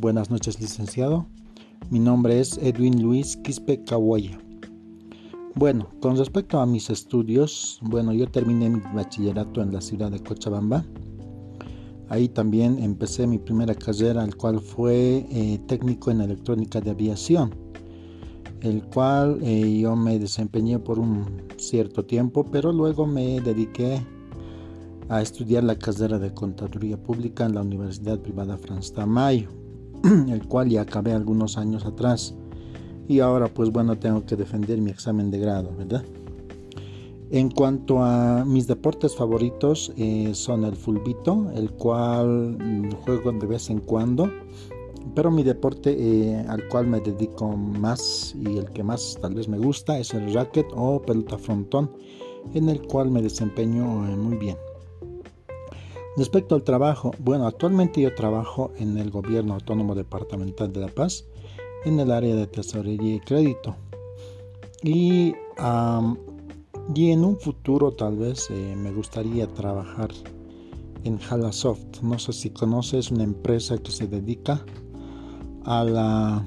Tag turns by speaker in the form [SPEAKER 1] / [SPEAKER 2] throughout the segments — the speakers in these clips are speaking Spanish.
[SPEAKER 1] Buenas noches, licenciado. Mi nombre es Edwin Luis Quispe Cahuaya. Bueno, con respecto a mis estudios, bueno, yo terminé mi bachillerato en la ciudad de Cochabamba. Ahí también empecé mi primera carrera, el cual fue eh, técnico en electrónica de aviación, el cual eh, yo me desempeñé por un cierto tiempo, pero luego me dediqué a estudiar la carrera de contaduría pública en la Universidad Privada Franz Tamayo el cual ya acabé algunos años atrás. Y ahora pues bueno, tengo que defender mi examen de grado, ¿verdad? En cuanto a mis deportes favoritos eh, son el fulbito, el cual juego de vez en cuando, pero mi deporte eh, al cual me dedico más y el que más tal vez me gusta es el racket o pelota frontón, en el cual me desempeño eh, muy bien. Respecto al trabajo, bueno, actualmente yo trabajo en el Gobierno Autónomo Departamental de La Paz, en el área de tesorería y crédito. Y, y en un futuro tal vez eh, me gustaría trabajar en Halasoft. No sé si conoces una empresa que se dedica a la,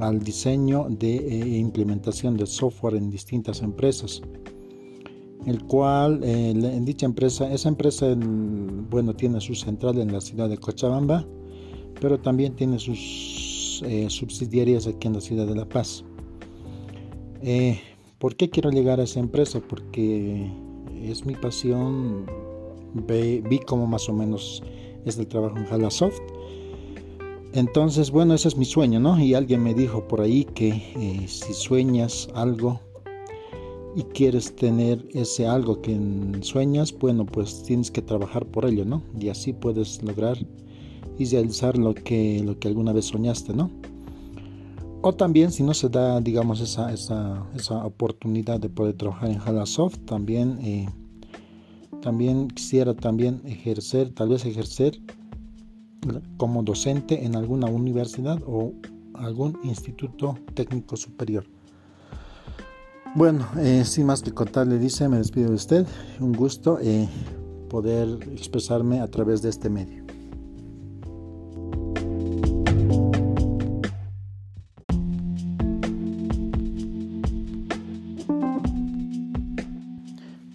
[SPEAKER 1] al diseño de e implementación de software en distintas empresas el cual eh, en dicha empresa, esa empresa, bueno, tiene su central en la ciudad de Cochabamba, pero también tiene sus eh, subsidiarias aquí en la ciudad de La Paz. Eh, ¿Por qué quiero llegar a esa empresa? Porque es mi pasión, vi cómo más o menos es el trabajo en Halasoft. Entonces, bueno, ese es mi sueño, ¿no? Y alguien me dijo por ahí que si sueñas algo, y quieres tener ese algo que sueñas, bueno, pues tienes que trabajar por ello, ¿no? Y así puedes lograr y realizar lo que, lo que alguna vez soñaste, ¿no? O también si no se da, digamos, esa, esa, esa oportunidad de poder trabajar en Halasoft, también, eh, también quisiera también ejercer, tal vez ejercer como docente en alguna universidad o algún instituto técnico superior. Bueno, eh, sin más que contar, le dice, me despido de usted. Un gusto eh, poder expresarme a través de este medio.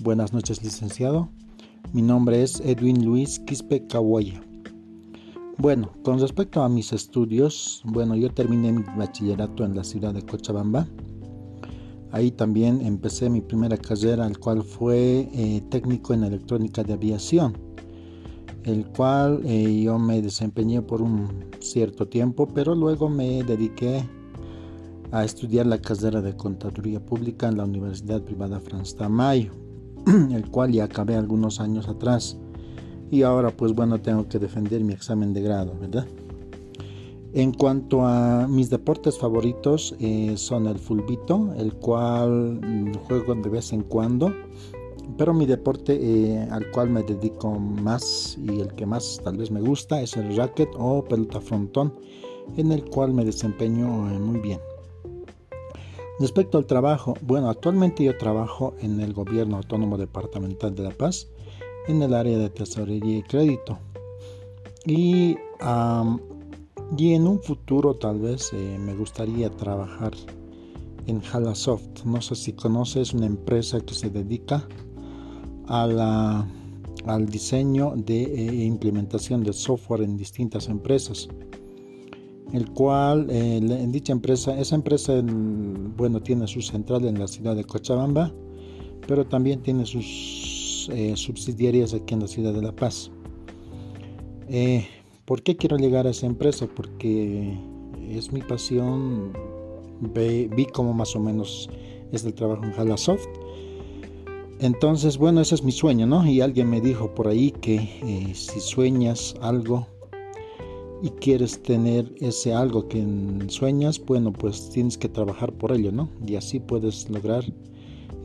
[SPEAKER 1] Buenas noches, licenciado. Mi nombre es Edwin Luis Quispe Cahuaya. Bueno, con respecto a mis estudios, bueno, yo terminé mi bachillerato en la ciudad de Cochabamba Ahí también empecé mi primera carrera, el cual fue eh, técnico en electrónica de aviación, el cual eh, yo me desempeñé por un cierto tiempo, pero luego me dediqué a estudiar la carrera de contaduría pública en la Universidad Privada Franz Tamayo, el cual ya acabé algunos años atrás. Y ahora pues bueno, tengo que defender mi examen de grado, ¿verdad? En cuanto a mis deportes favoritos eh, son el fulbito, el cual juego de vez en cuando, pero mi deporte eh, al cual me dedico más y el que más tal vez me gusta es el racket o pelota frontón, en el cual me desempeño eh, muy bien. Respecto al trabajo, bueno, actualmente yo trabajo en el Gobierno Autónomo Departamental de La Paz, en el área de tesorería y crédito. Y y en un futuro tal vez eh, me gustaría trabajar en Halasoft. No sé si conoces una empresa que se dedica al diseño de e implementación de software en distintas empresas. El cual eh, en dicha empresa, esa empresa bueno tiene su central en la ciudad de Cochabamba, pero también tiene sus eh, subsidiarias aquí en la ciudad de La Paz. ¿Por qué quiero llegar a esa empresa? Porque es mi pasión, vi cómo más o menos es el trabajo en Halasoft. Entonces, bueno, ese es mi sueño, ¿no? Y alguien me dijo por ahí que eh, si sueñas algo y quieres tener ese algo que sueñas, bueno, pues tienes que trabajar por ello, ¿no? Y así puedes lograr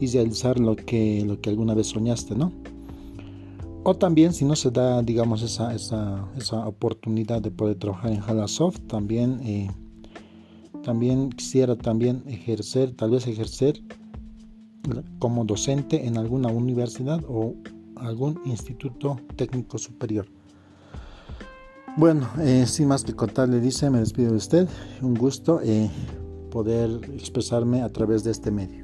[SPEAKER 1] y realizar lo que, lo que alguna vez soñaste, ¿no? O también si no se da, digamos, esa, esa, esa oportunidad de poder trabajar en Halasoft, también, eh, también quisiera también ejercer, tal vez ejercer como docente en alguna universidad o algún instituto técnico superior. Bueno, eh, sin más que contarle, dice, me despido de usted. Un gusto eh, poder expresarme a través de este medio.